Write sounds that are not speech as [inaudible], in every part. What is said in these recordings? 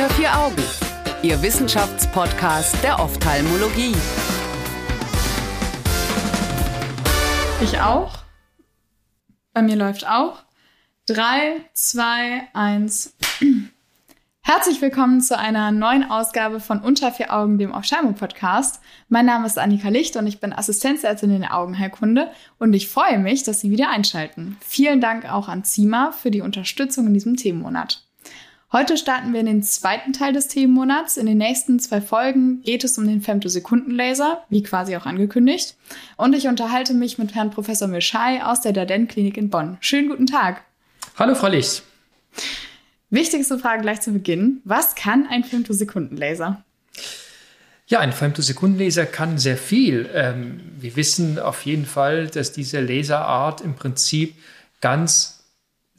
Unter vier Augen, Ihr Wissenschaftspodcast der Ophthalmologie. Ich auch. Bei mir läuft auch. Drei, zwei, eins. Herzlich willkommen zu einer neuen Ausgabe von Unter vier Augen, dem Ophthalmo-Podcast. Mein Name ist Annika Licht und ich bin Assistenzärztin in der Augenheilkunde und ich freue mich, dass Sie wieder einschalten. Vielen Dank auch an Zima für die Unterstützung in diesem Themenmonat. Heute starten wir in den zweiten Teil des Themenmonats. In den nächsten zwei Folgen geht es um den Femtosekundenlaser, wie quasi auch angekündigt. Und ich unterhalte mich mit Herrn Professor Mischai aus der Darden-Klinik in Bonn. Schönen guten Tag. Hallo, Frau Licht. Wichtigste Frage gleich zu Beginn. Was kann ein Femtosekundenlaser? Ja, ein Femtosekundenlaser kann sehr viel. Ähm, wir wissen auf jeden Fall, dass diese Laserart im Prinzip ganz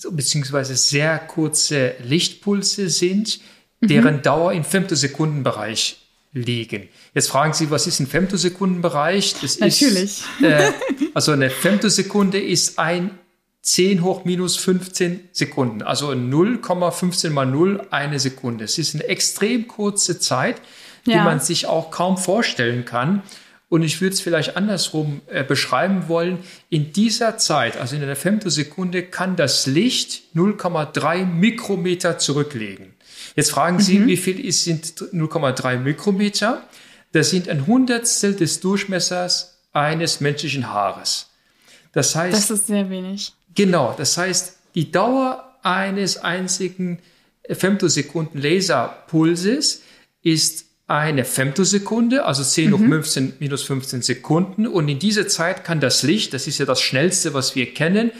beziehungsweise sehr kurze Lichtpulse sind, deren mhm. Dauer im Femtosekundenbereich liegen. Jetzt fragen Sie, was ist ein Femtosekundenbereich? Das Natürlich. Ist, äh, also eine Femtosekunde ist ein 10 hoch minus 15 Sekunden, also 0,15 mal 0 eine Sekunde. Es ist eine extrem kurze Zeit, die ja. man sich auch kaum vorstellen kann. Und ich würde es vielleicht andersrum äh, beschreiben wollen. In dieser Zeit, also in einer Femtosekunde, kann das Licht 0,3 Mikrometer zurücklegen. Jetzt fragen Sie, mhm. wie viel ist, sind 0,3 Mikrometer? Das sind ein Hundertstel des Durchmessers eines menschlichen Haares. Das heißt. Das ist sehr wenig. Genau. Das heißt, die Dauer eines einzigen Femtosekunden Laserpulses ist eine Femtosekunde, also 10 mhm. hoch 15 minus 15 Sekunden. Und in dieser Zeit kann das Licht, das ist ja das Schnellste, was wir kennen,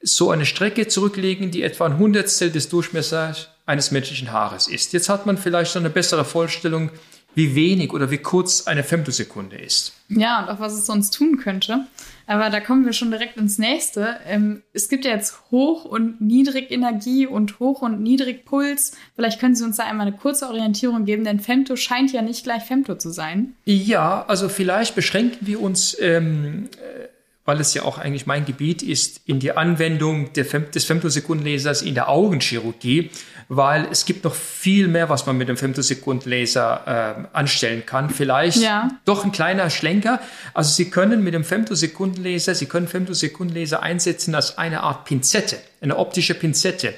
so eine Strecke zurücklegen, die etwa ein Hundertstel des Durchmessers eines menschlichen Haares ist. Jetzt hat man vielleicht noch eine bessere Vorstellung, wie wenig oder wie kurz eine Femtosekunde ist. Ja, und auch was es sonst tun könnte. Aber da kommen wir schon direkt ins nächste. Ähm, es gibt ja jetzt Hoch- und Niedrigenergie und Hoch- und Niedrigpuls. Vielleicht können Sie uns da einmal eine kurze Orientierung geben, denn Femto scheint ja nicht gleich Femto zu sein. Ja, also vielleicht beschränken wir uns ähm, äh, weil es ja auch eigentlich mein Gebiet ist, in die Anwendung Fem des Femtosekundenlasers in der Augenchirurgie, weil es gibt noch viel mehr, was man mit dem Femtosekundenlaser äh, anstellen kann. Vielleicht ja. doch ein kleiner Schlenker. Also Sie können mit dem Femtosekundenlaser, Sie können Femtosekundenlaser einsetzen als eine Art Pinzette, eine optische Pinzette.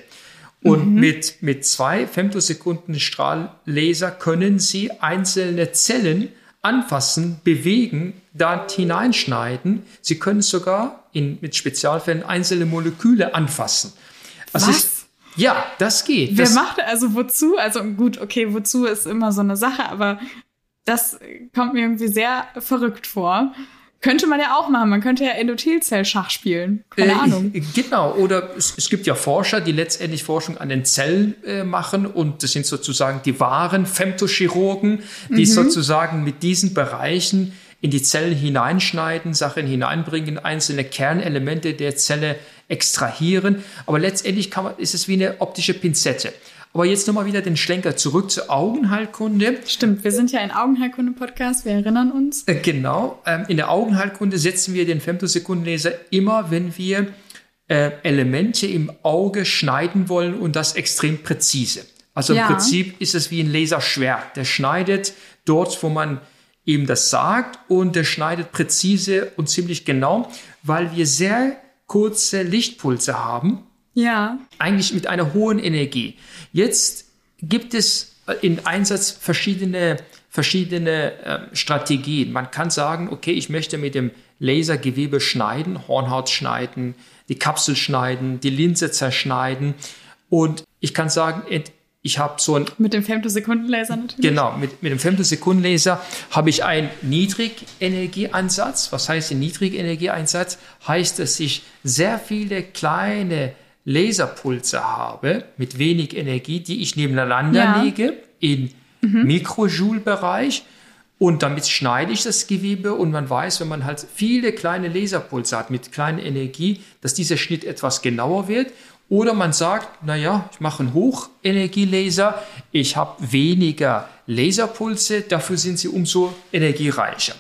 Und mhm. mit, mit zwei Femtosekunden Strahllaser können Sie einzelne Zellen anfassen, bewegen, da hineinschneiden. Sie können sogar in, mit Spezialfällen einzelne Moleküle anfassen. Also Was? Ja, das geht. Wer das, macht also wozu? Also gut, okay, wozu ist immer so eine Sache, aber das kommt mir irgendwie sehr verrückt vor. Könnte man ja auch machen. Man könnte ja Endothelzell-Schach spielen. Keine äh, Ahnung. Genau. Oder es, es, gibt ja Forscher, die letztendlich Forschung an den Zellen äh, machen. Und das sind sozusagen die wahren Femtochirurgen, die mhm. sozusagen mit diesen Bereichen in die Zellen hineinschneiden, Sachen hineinbringen, einzelne Kernelemente der Zelle extrahieren. Aber letztendlich kann man, ist es wie eine optische Pinzette. Aber jetzt nochmal wieder den Schlenker zurück zur Augenheilkunde. Stimmt, wir sind ja ein Augenheilkunde-Podcast, wir erinnern uns. Äh, genau. Ähm, in der Augenheilkunde setzen wir den Femtosekundenlaser immer, wenn wir äh, Elemente im Auge schneiden wollen und das extrem präzise. Also im ja. Prinzip ist es wie ein Laserschwert. Der schneidet dort, wo man ihm das sagt und der schneidet präzise und ziemlich genau, weil wir sehr kurze Lichtpulse haben ja. Eigentlich mit einer hohen Energie. Jetzt gibt es in Einsatz verschiedene, verschiedene äh, Strategien. Man kann sagen, okay, ich möchte mit dem Lasergewebe schneiden, Hornhaut schneiden, die Kapsel schneiden, die Linse zerschneiden. Und ich kann sagen, ich habe so ein... Mit dem Femtosekundenlaser natürlich. Genau, mit, mit dem Femtosekundenlaser habe ich einen Niedrigenergieeinsatz. Was heißt ein Niedrigenergieeinsatz? Heißt, dass ich sehr viele kleine Laserpulse habe mit wenig Energie, die ich nebeneinander ja. lege in mhm. Mikrojoule-Bereich und damit schneide ich das Gewebe und man weiß, wenn man halt viele kleine Laserpulse hat mit kleiner Energie, dass dieser Schnitt etwas genauer wird. Oder man sagt, naja, ich mache einen Hochenergielaser, ich habe weniger Laserpulse, dafür sind sie umso energiereicher.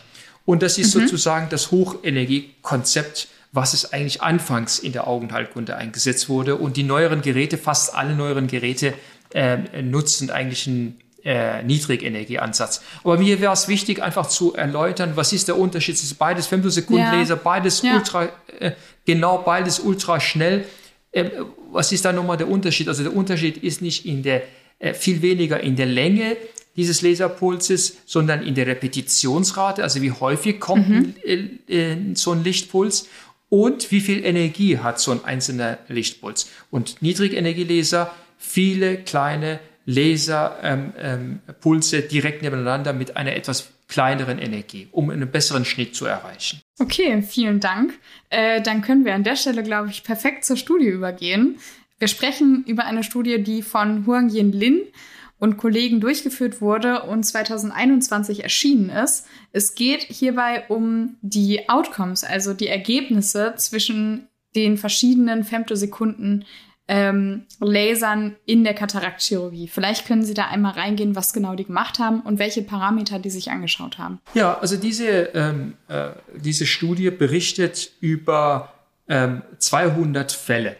Und das ist mhm. sozusagen das Hochenergiekonzept was es eigentlich anfangs in der Augenheilkunde eingesetzt wurde. Und die neueren Geräte, fast alle neueren Geräte, äh, nutzen eigentlich einen äh, Niedrigenergieansatz. Aber mir wäre es wichtig, einfach zu erläutern, was ist der Unterschied? Es ist beides Femtosekundenlaser, ja. beides ja. ultra äh, genau, beides ultra schnell. Äh, was ist da nochmal der Unterschied? Also der Unterschied ist nicht in der äh, viel weniger in der Länge dieses Laserpulses, sondern in der Repetitionsrate, also wie häufig kommt mhm. äh, so ein Lichtpuls und wie viel Energie hat so ein einzelner Lichtpuls. Und Niedrigenergielaser, viele kleine Laserpulse ähm, ähm, direkt nebeneinander mit einer etwas kleineren Energie, um einen besseren Schnitt zu erreichen. Okay, vielen Dank. Äh, dann können wir an der Stelle, glaube ich, perfekt zur Studie übergehen. Wir sprechen über eine Studie, die von Huang Yin Lin und Kollegen durchgeführt wurde und 2021 erschienen ist. Es geht hierbei um die Outcomes, also die Ergebnisse zwischen den verschiedenen Femtosekunden ähm, Lasern in der Kataraktchirurgie. Vielleicht können Sie da einmal reingehen, was genau die gemacht haben und welche Parameter die sich angeschaut haben. Ja, also diese, ähm, äh, diese Studie berichtet über ähm, 200 Fälle.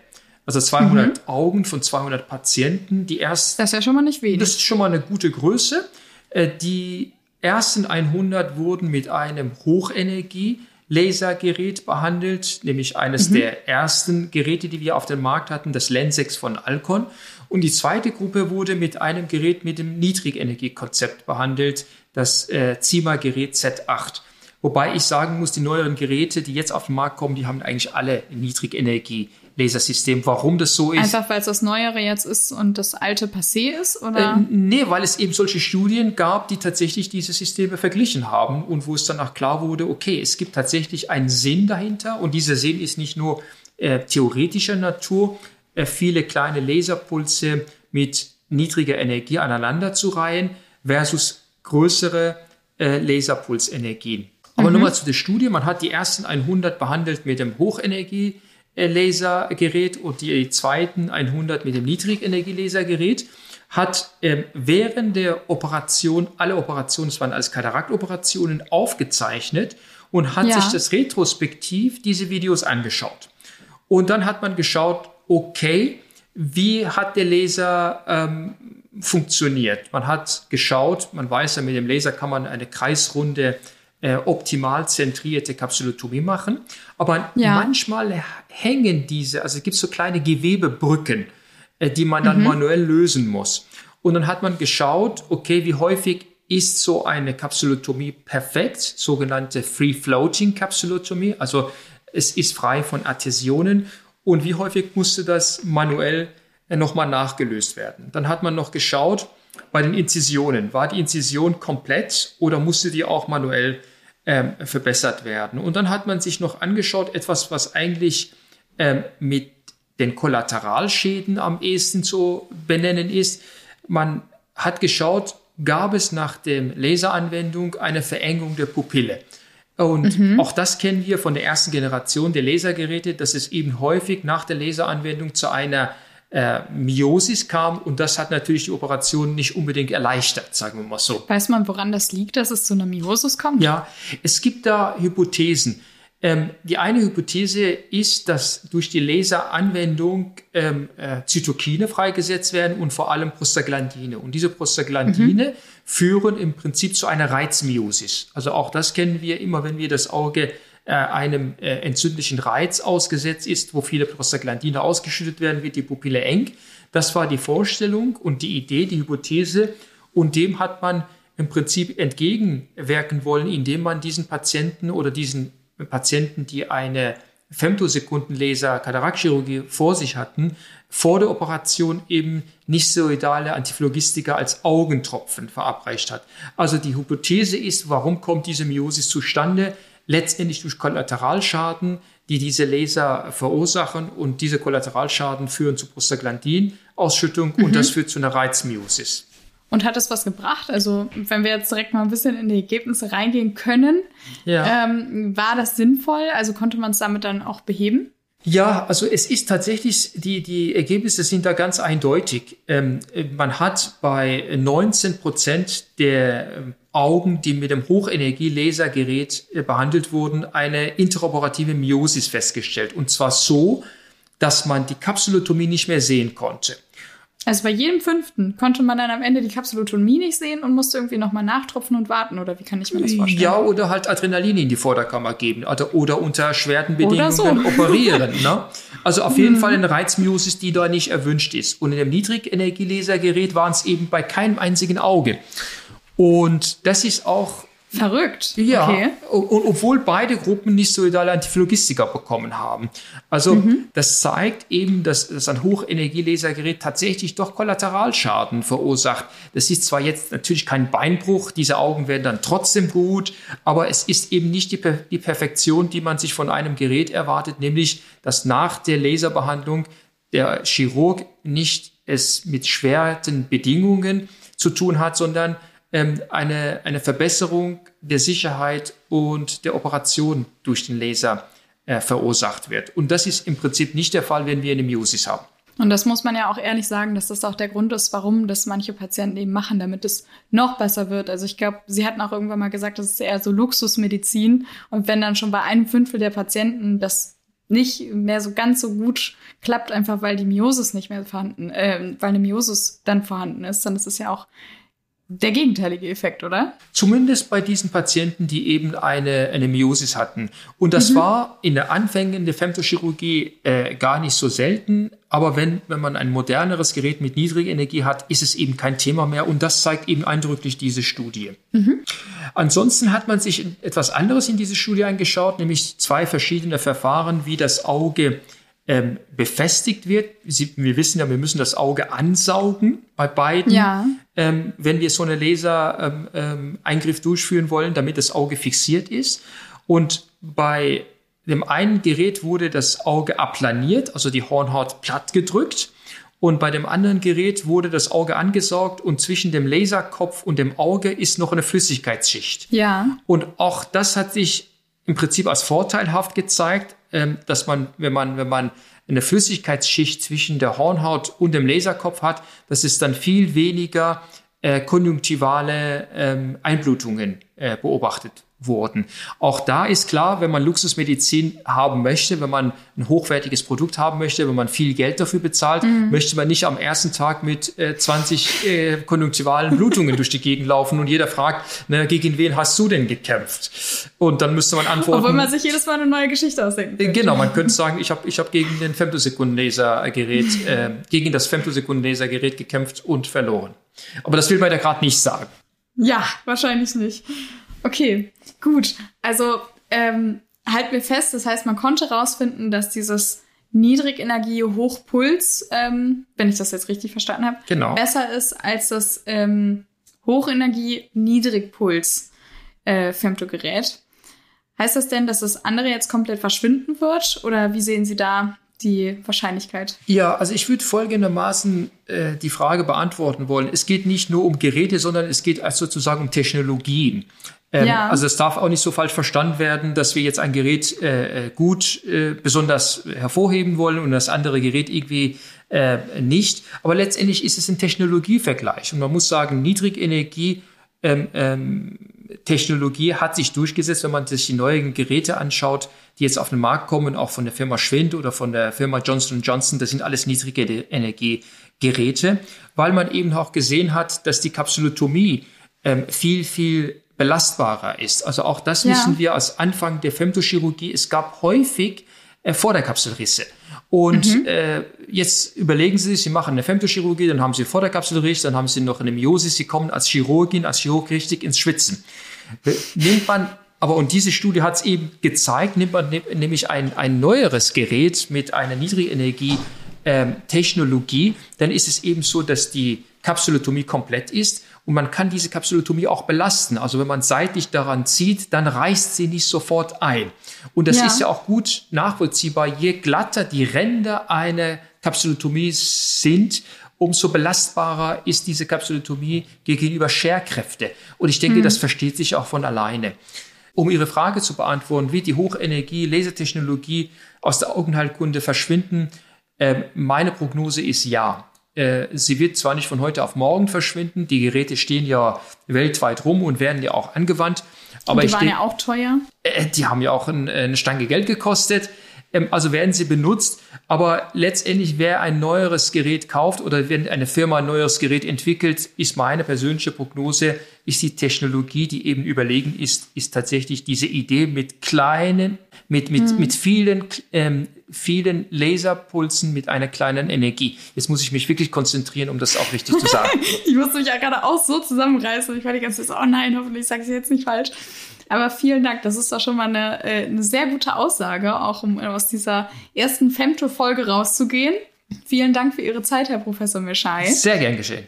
Also 200 mhm. Augen von 200 Patienten. Die ersten, das ist ja schon mal nicht wenig. Das ist schon mal eine gute Größe. Äh, die ersten 100 wurden mit einem Hochenergie Lasergerät behandelt, nämlich eines mhm. der ersten Geräte, die wir auf dem Markt hatten, das Lensex von Alcon. Und die zweite Gruppe wurde mit einem Gerät mit dem Niedrigenergiekonzept behandelt, das äh, ZIMA-Gerät Z8. Wobei ich sagen muss, die neueren Geräte, die jetzt auf den Markt kommen, die haben eigentlich alle Niedrigenergie Lasersystem. Warum das so ist? Einfach weil es das Neuere jetzt ist und das alte passé ist? Oder? Äh, nee, weil es eben solche Studien gab, die tatsächlich diese Systeme verglichen haben und wo es dann auch klar wurde, okay, es gibt tatsächlich einen Sinn dahinter und dieser Sinn ist nicht nur äh, theoretischer Natur, äh, viele kleine Laserpulse mit niedriger Energie aneinander zu reihen versus größere äh, Laserpulsenergien. Aber mhm. nochmal zu der Studie. Man hat die ersten 100 behandelt mit dem Hochenergie Lasergerät und die zweiten 100 mit dem Niedrigenergielasergerät hat ähm, während der Operation, alle Operationen, es waren alles Kataraktoperationen, aufgezeichnet und hat ja. sich das retrospektiv diese Videos angeschaut. Und dann hat man geschaut, okay, wie hat der Laser ähm, funktioniert? Man hat geschaut, man weiß ja, mit dem Laser kann man eine kreisrunde äh, optimal zentrierte Kapsulotomie machen. Aber ja. manchmal hängen diese, also es gibt so kleine Gewebebrücken, äh, die man dann mhm. manuell lösen muss. Und dann hat man geschaut, okay, wie häufig ist so eine Kapsulotomie perfekt, sogenannte Free-Floating Kapsulotomie, also es ist frei von Adhäsionen und wie häufig musste das manuell äh, nochmal nachgelöst werden. Dann hat man noch geschaut bei den Inzisionen, war die Inzision komplett oder musste die auch manuell ähm, verbessert werden. Und dann hat man sich noch angeschaut, etwas, was eigentlich ähm, mit den Kollateralschäden am ehesten zu benennen ist. Man hat geschaut, gab es nach der Laseranwendung eine Verengung der Pupille. Und mhm. auch das kennen wir von der ersten Generation der Lasergeräte, dass es eben häufig nach der Laseranwendung zu einer äh, Miosis kam und das hat natürlich die Operation nicht unbedingt erleichtert, sagen wir mal so. Weiß man, woran das liegt, dass es zu einer Miosis kommt? Ja, es gibt da Hypothesen. Ähm, die eine Hypothese ist, dass durch die Laseranwendung ähm, äh, Zytokine freigesetzt werden und vor allem Prostaglandine. Und diese Prostaglandine mhm. führen im Prinzip zu einer Reizmiosis. Also auch das kennen wir immer, wenn wir das Auge äh, einem äh, entzündlichen Reiz ausgesetzt ist, wo viele Prostaglandine ausgeschüttet werden, wird die Pupille eng. Das war die Vorstellung und die Idee, die Hypothese. Und dem hat man im Prinzip entgegenwirken wollen, indem man diesen Patienten oder diesen Patienten, die eine Femtosekundenlaser Kataraktchirurgie vor sich hatten, vor der Operation eben nicht steroidale Antiphlogistika als Augentropfen verabreicht hat. Also die Hypothese ist, warum kommt diese Miosis zustande? Letztendlich durch Kollateralschaden, die diese Laser verursachen und diese Kollateralschaden führen zu Prostaglandin-Ausschüttung mhm. und das führt zu einer Reizmiosis. Und hat es was gebracht? Also, wenn wir jetzt direkt mal ein bisschen in die Ergebnisse reingehen können, ja. ähm, war das sinnvoll? Also konnte man es damit dann auch beheben? Ja, also es ist tatsächlich, die, die Ergebnisse sind da ganz eindeutig. Ähm, man hat bei 19 Prozent der ähm, Augen, die mit dem Hochenergie-Lasergerät äh, behandelt wurden, eine interoperative Miosis festgestellt. Und zwar so, dass man die Kapsulotomie nicht mehr sehen konnte. Also bei jedem fünften konnte man dann am Ende die Kapsulotomie nicht sehen und musste irgendwie nochmal nachtropfen und warten, oder wie kann ich mir das vorstellen? Ja, oder halt Adrenalin in die Vorderkammer geben oder, oder unter schweren Bedingungen so. [laughs] operieren. Ne? Also auf jeden Fall eine Reizmyosis, die da nicht erwünscht ist. Und in dem Niedrigenergielasergerät waren es eben bei keinem einzigen Auge. Und das ist auch Verrückt. Ja, Okay. und, obwohl beide Gruppen nicht solidale Antiphlogistika bekommen haben. Also Mhm. das zeigt eben, dass, dass ein Hochenergielasergerät tatsächlich doch Kollateralschaden verursacht. Das ist zwar jetzt natürlich kein Beinbruch, diese Augen werden dann trotzdem gut, aber es ist eben nicht die, Per- die Perfektion, die man sich von einem Gerät erwartet, nämlich dass nach der Laserbehandlung der Chirurg nicht es mit schweren Bedingungen zu tun hat, sondern ähm, eine, eine Verbesserung der Sicherheit und der Operation durch den Laser äh, verursacht wird. Und das ist im Prinzip nicht der Fall, wenn wir eine Miosis haben. Und das muss man ja auch ehrlich sagen, dass das auch der Grund ist, warum das manche Patienten eben machen, damit es noch besser wird. Also ich glaube, sie hatten auch irgendwann mal gesagt, das ist eher so Luxusmedizin. Und wenn dann schon bei einem Fünftel der Patienten das nicht mehr so ganz so gut klappt, einfach weil die Miosis nicht mehr vorhanden, äh, weil eine Miosis dann vorhanden ist, dann ist es ja auch der gegenteilige Effekt, oder? Zumindest bei diesen Patienten, die eben eine, eine Miosis hatten. Und das war in der Anfängen der Femtochirurgie äh, gar nicht so selten. Aber wenn, wenn man ein moderneres Gerät mit niedriger Energie hat, ist es eben kein Thema mehr. Und das zeigt eben eindrücklich diese Studie. Ansonsten hat man sich etwas anderes in diese Studie angeschaut, nämlich zwei verschiedene Verfahren, wie das Auge ähm, befestigt wird. Sie, wir wissen ja, wir müssen das Auge ansaugen bei beiden, Ja. ähm, wenn wir so einen Laser-Eingriff ähm, Eingriff durchführen wollen, damit das Auge fixiert ist. Und bei dem einen Gerät wurde das Auge aplaniert, also die Hornhaut platt gedrückt. Und bei dem anderen Gerät wurde das Auge angesaugt und zwischen dem Laserkopf und dem Auge ist noch eine Flüssigkeitsschicht. Ja. Und auch das hat sich im Prinzip als vorteilhaft gezeigt, ähm, dass man, wenn man, wenn man eine Flüssigkeitsschicht zwischen der Hornhaut und dem Laserkopf hat, dass es dann viel weniger äh, konjunktivale ähm, Einblutungen äh, beobachtet wurden. Auch da ist klar, wenn man Luxusmedizin haben möchte, wenn man ein hochwertiges Produkt haben möchte, wenn man viel Geld dafür bezahlt, möchte man nicht am ersten Tag mit äh, 20 äh, konjunktivalen Blutungen [laughs] durch die Gegend laufen und jeder fragt, na, gegen wen hast du denn gekämpft? Und dann müsste man antworten. Obwohl man sich jedes Mal eine neue Geschichte ausdenken könnte. Genau, man könnte sagen, ich habe ich hab gegen den Femtosekundenlasergerät, äh, gegen das Femtosekundenlasergerät gekämpft und verloren. Aber das will man ja gerade nicht sagen. Ja, wahrscheinlich nicht. Okay, gut. Also ähm, halten wir fest, das heißt, man konnte rausfinden, dass dieses Niedrigenergie-Hochpuls, ähm, wenn ich das jetzt richtig verstanden habe, Genau. besser ist als das ähm, Hochenergie-Niedrigpuls-Femtogerät. heißt das denn, dass das andere jetzt komplett verschwinden wird? Oder wie sehen Sie da die Wahrscheinlichkeit? Ja, also ich würde folgendermaßen äh, die Frage beantworten wollen. Es geht nicht nur um Geräte, sondern es geht also sozusagen um Technologien. Ähm, Ja. Also es darf auch nicht so falsch verstanden werden, dass wir jetzt ein Gerät äh, äh, gut äh, besonders hervorheben wollen und das andere Gerät irgendwie äh, nicht. Aber letztendlich ist es ein Technologievergleich. Und man muss sagen, Niedrigenergie ähm, ähm, Technologie hat sich durchgesetzt, wenn man sich die neuen Geräte anschaut, die jetzt auf den Markt kommen, auch von der Firma Schwind oder von der Firma Johnson Johnson. Das sind alles niedrige Energiegeräte, weil man eben auch gesehen hat, dass die Kapsulotomie ähm, viel, viel belastbarer ist. Also auch das Ja. wissen wir als Anfang der Femtochirurgie. Es gab häufig äh, Vorderkapselrisse. Und äh, jetzt überlegen Sie sich, Sie machen eine Femtochirurgie, dann haben Sie Vorderkapselriss, dann haben Sie noch eine Miosis, Sie kommen als Chirurgin, als Chirurg richtig ins Schwitzen. Äh, Nimmt man, aber und diese Studie hat es eben gezeigt, nimmt man nämlich ein, ein neueres Gerät mit einer Niedrigenergie ähm, Technologie, dann ist es eben so, dass die Kapsulotomie komplett ist und man kann diese Kapsulotomie auch belasten. Also wenn man seitlich daran zieht, dann reißt sie nicht sofort ein. Und das Ja. ist ja auch gut nachvollziehbar. Je glatter die Ränder einer Kapsulotomie sind, umso belastbarer ist diese Kapsulotomie gegenüber Scherkräfte. Und ich denke, das versteht sich auch von alleine. Um Ihre Frage zu beantworten, wird die Hochenergie, Lasertechnologie aus der Augenheilkunde verschwinden? Ähm, meine Prognose ist ja. Äh, sie wird zwar nicht von heute auf morgen verschwinden, die Geräte stehen ja weltweit rum und werden ja auch angewandt, aber die ich waren denk- ja auch teuer. äh, die haben ja auch ein, eine Stange Geld gekostet. Ähm, also werden sie benutzt, aber letztendlich, wer ein neueres Gerät kauft oder wenn eine Firma ein neues Gerät entwickelt, ist meine persönliche Prognose, ist die Technologie, die eben überlegen ist, ist tatsächlich diese Idee mit kleinen, mit, mit, mhm. mit vielen, ähm, vielen Laserpulsen mit einer kleinen Energie. Jetzt muss ich mich wirklich konzentrieren, um das auch richtig zu sagen. [laughs] ich musste mich ja gerade auch so zusammenreißen. Ich war die ganze Zeit so, oh nein, hoffentlich sage ich es jetzt nicht falsch. Aber vielen Dank, das ist doch schon mal eine, äh, eine sehr gute Aussage, auch um aus dieser ersten Femto-Folge rauszugehen. Vielen Dank für Ihre Zeit, Herr Professor Mischai. Sehr gern geschehen.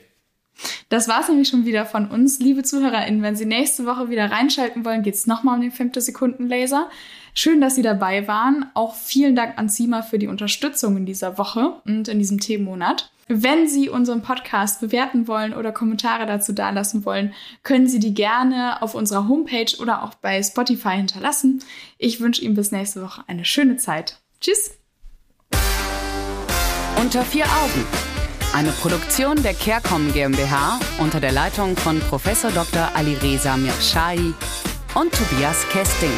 Das war es nämlich schon wieder von uns. Liebe ZuhörerInnen, wenn Sie nächste Woche wieder reinschalten wollen, geht es nochmal um den Femtosekunden-Laser. Schön, dass Sie dabei waren. Auch vielen Dank an Sima für die Unterstützung in dieser Woche und in diesem Themenmonat. Wenn Sie unseren Podcast bewerten wollen oder Kommentare dazu dalassen wollen, können Sie die gerne auf unserer Homepage oder auch bei Spotify hinterlassen. Ich wünsche Ihnen bis nächste Woche eine schöne Zeit. Tschüss! Unter vier Augen. Eine Produktion der CareCom GmbH unter der Leitung von Prof. Dr. Alireza Mirshahi und Tobias Kesting.